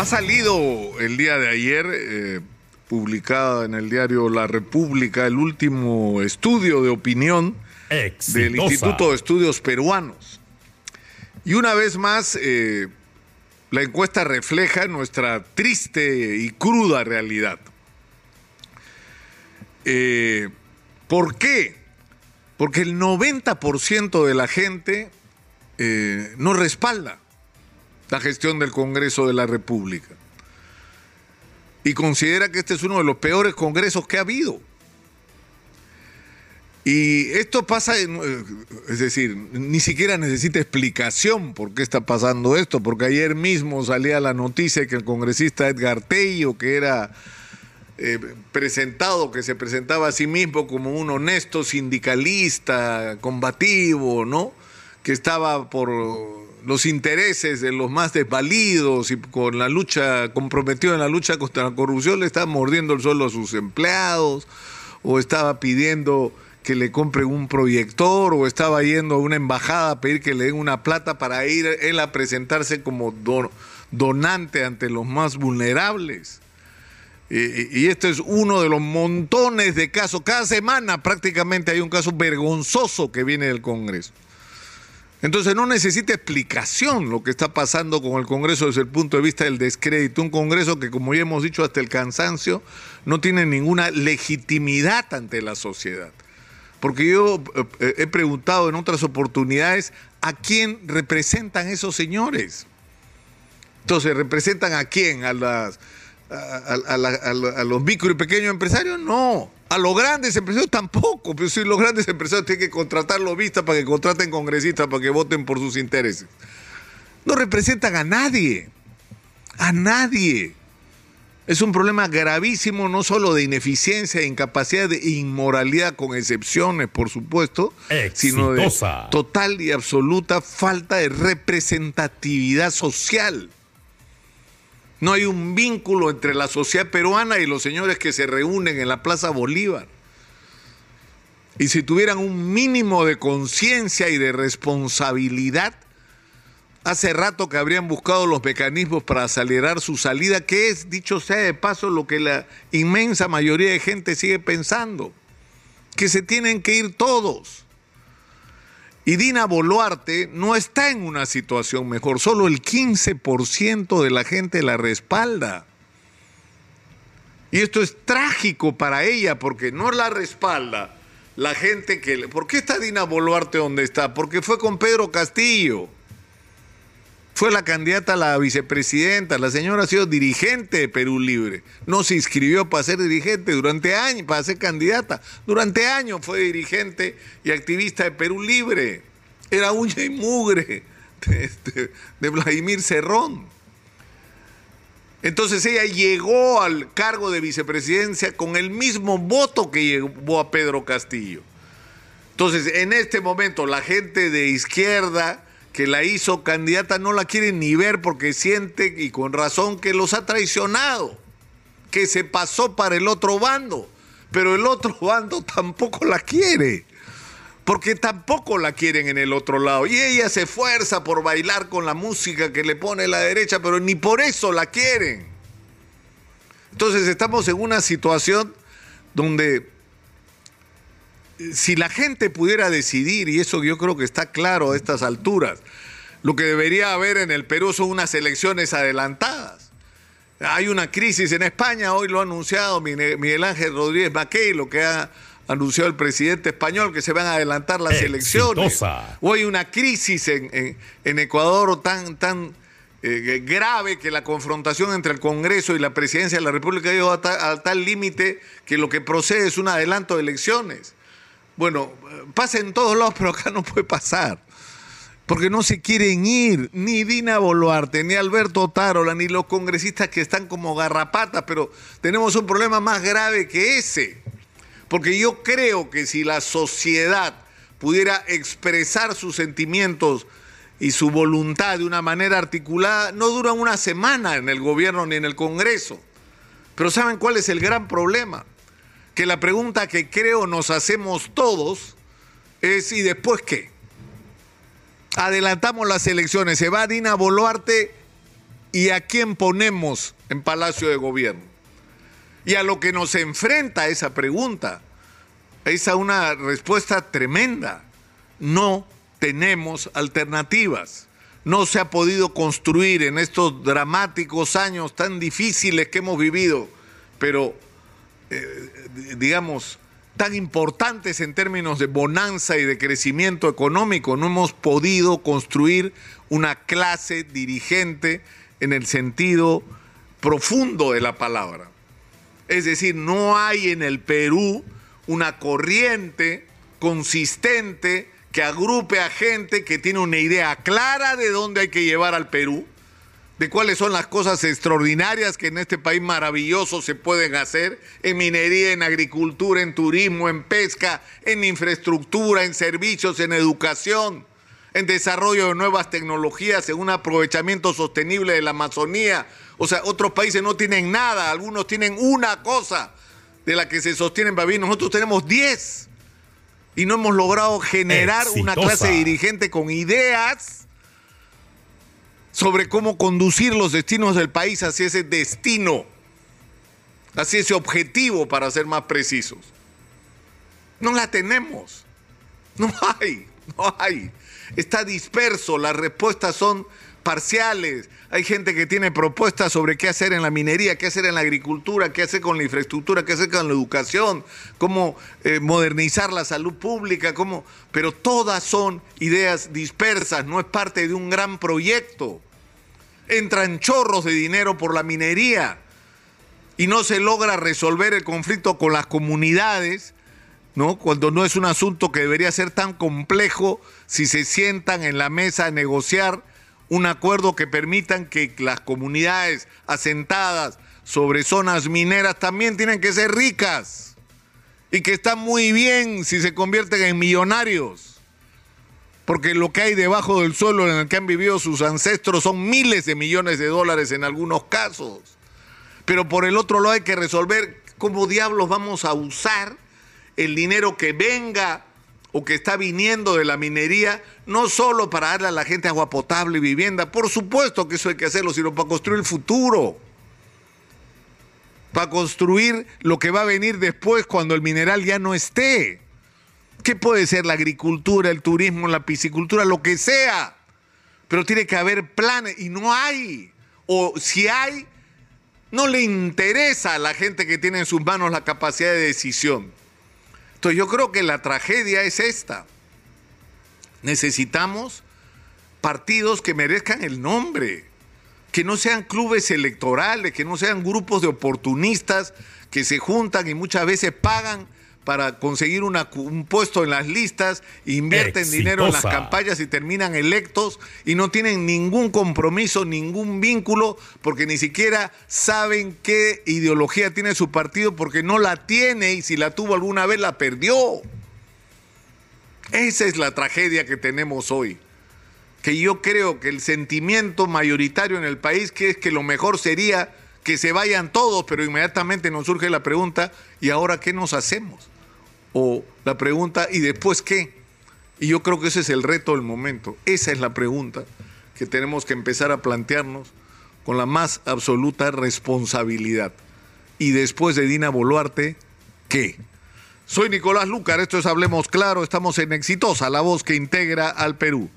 Ha salido el día de ayer, eh, publicado en el diario La República, el último estudio de opinión del Instituto de Estudios Peruanos. Y una vez más, eh, la encuesta refleja nuestra triste y cruda realidad. Eh, ¿Por qué? Porque el 90% de la gente no respalda la gestión del Congreso de la República. Y considera que este es uno de los peores congresos que ha habido. Y esto pasa, es decir, ni siquiera necesita explicación por qué está pasando esto, porque ayer mismo salía la noticia que el congresista Edgar Tello, que era eh, presentado, que se presentaba a sí mismo como un honesto sindicalista, combativo, ¿no? Que estaba por los intereses de los más desvalidos y con la lucha, comprometido en la lucha contra la corrupción, le estaba mordiendo el suelo a sus empleados, o estaba pidiendo que le compren un proyector, o estaba yendo a una embajada a pedir que le den una plata para ir él a presentarse como donante ante los más vulnerables. Y, y este es uno de los montones de casos. Cada semana prácticamente hay un caso vergonzoso que viene del Congreso. Entonces no necesita explicación lo que está pasando con el Congreso desde el punto de vista del descrédito. Un Congreso que, como ya hemos dicho hasta el cansancio, no tiene ninguna legitimidad ante la sociedad. Porque yo eh, he preguntado en otras oportunidades a quién representan esos señores. Entonces, ¿representan a quién? ¿A, las, a los micro y pequeños empresarios? No. A los grandes empresarios tampoco, pero si los grandes empresarios tienen que contratar lobistas para que contraten congresistas para que voten por sus intereses. No representan a nadie, a nadie. Es un problema gravísimo no solo de ineficiencia, de incapacidad, de inmoralidad, con excepciones, por supuesto, sino de total y absoluta falta de representatividad social. No hay un vínculo entre la sociedad peruana y los señores que se reúnen en la Plaza Bolívar. Y si tuvieran un mínimo de conciencia y de responsabilidad, hace rato que habrían buscado los mecanismos para acelerar su salida, que es, dicho sea de paso, lo que la inmensa mayoría de gente sigue pensando, que se tienen que ir todos. Y Dina Boluarte no está en una situación mejor, solo el 15% de la gente la respalda. Y esto es trágico para ella porque no la respalda la gente que... ¿Por qué está Dina Boluarte donde está? Porque fue con Pedro Castillo. Fue la candidata a la vicepresidenta. La señora ha sido dirigente de Perú Libre. No se inscribió para ser dirigente durante años, para ser candidata. Durante años fue dirigente y activista de Perú Libre. Era uña y mugre de, este, de Vladimir Cerrón. Entonces ella llegó al cargo de vicepresidencia con el mismo voto que llevó a Pedro Castillo. Entonces, en este momento, la gente de izquierda que la hizo candidata no la quiere ni ver porque siente, y con razón, que los ha traicionado, que se pasó para el otro bando, pero el otro bando tampoco la quiere, porque tampoco la quieren en el otro lado. Y ella se esfuerza por bailar con la música que le pone la derecha, pero ni por eso la quieren. Entonces estamos en una situación donde si la gente pudiera decidir, y eso yo creo que está claro a estas alturas, lo que debería haber en el Perú son unas elecciones adelantadas. Hay una crisis en España, hoy lo ha anunciado Miguel Ángel Rodríguez Mackey, lo que ha anunciado el presidente español, que se van a adelantar las elecciones. Hoy hay una crisis en, Ecuador tan, tan eh, grave que la confrontación entre el Congreso y la presidencia de la República ha llegado a tal límite que lo que procede es un adelanto de elecciones. Bueno, pasa en todos lados, pero acá no puede pasar. Porque no se quieren ir ni Dina Boluarte, ni Alberto Tarola, ni los congresistas que están como garrapatas, pero tenemos un problema más grave que ese. Porque yo creo que si la sociedad pudiera expresar sus sentimientos y su voluntad de una manera articulada, no duran una semana en el gobierno ni en el Congreso. Pero ¿saben cuál es el gran problema? Que la pregunta que creo nos hacemos todos es ¿y después qué? Adelantamos las elecciones, se va Dina Boluarte y a quién ponemos en Palacio de Gobierno. Y a lo que nos enfrenta esa pregunta es a una respuesta tremenda. No tenemos alternativas. No se ha podido construir en estos dramáticos años tan difíciles que hemos vivido, pero eh, digamos, tan importantes en términos de bonanza y de crecimiento económico. No hemos podido construir una clase dirigente en el sentido profundo de la palabra. Es decir, no hay en el Perú una corriente consistente que agrupe a gente que tiene una idea clara de dónde hay que llevar al Perú, de cuáles son las cosas extraordinarias que en este país maravilloso se pueden hacer, en minería, en agricultura, en turismo, en pesca, en infraestructura, en servicios, en educación, en desarrollo de nuevas tecnologías, en un aprovechamiento sostenible de la Amazonía. O sea, otros países no tienen nada, algunos tienen una cosa de la que se sostienen para nosotros tenemos diez y no hemos logrado generar una clase dirigente con ideas sobre cómo conducir los destinos del país hacia ese destino, hacia ese objetivo, para ser más precisos. No la tenemos. No hay, no hay. Está disperso, las respuestas son parciales. Hay gente que tiene propuestas sobre qué hacer en la minería, qué hacer en la agricultura, qué hacer con la infraestructura, qué hacer con la educación, cómo eh, modernizar la salud pública, cómo... pero todas son ideas dispersas, no es parte de un gran proyecto. Entran chorros de dinero por la minería y no se logra resolver el conflicto con las comunidades, ¿no? Cuando no es un asunto que debería ser tan complejo si se sientan en la mesa a negociar un acuerdo que permitan que las comunidades asentadas sobre zonas mineras también tienen que ser ricas y que están muy bien si se convierten en millonarios. Porque lo que hay debajo del suelo en el que han vivido sus ancestros son miles de millones de dólares en algunos casos. Pero por el otro lado hay que resolver cómo diablos vamos a usar el dinero que venga o que está viniendo de la minería, no solo para darle a la gente agua potable y vivienda, por supuesto que eso hay que hacerlo, sino para construir el futuro, para construir lo que va a venir después cuando el mineral ya no esté. ¿Qué puede ser la agricultura, el turismo, la piscicultura, lo que sea? Pero tiene que haber planes y no hay. O si hay, no le interesa a la gente que tiene en sus manos la capacidad de decisión. Entonces yo creo que la tragedia es esta. Necesitamos partidos que merezcan el nombre, que no sean clubes electorales, que no sean grupos de oportunistas que se juntan y muchas veces pagan para conseguir un puesto en las listas, invierten dinero en las campañas y terminan electos y no tienen ningún compromiso, ningún vínculo, porque ni siquiera saben qué ideología tiene su partido, porque no la tiene y si la tuvo alguna vez la perdió. Esa es la tragedia que tenemos hoy. Que yo creo que el sentimiento mayoritario en el país que es que lo mejor sería que se vayan todos, pero inmediatamente nos surge la pregunta, ¿y ahora qué nos hacemos? O la pregunta, ¿y después qué? Y yo creo que ese es el reto del momento. Esa es la pregunta que tenemos que empezar a plantearnos con la más absoluta responsabilidad. Y después de Dina Boluarte, ¿qué? Soy Nicolás Lucar, esto es Hablemos Claro, estamos en Exitosa, la voz que integra al Perú.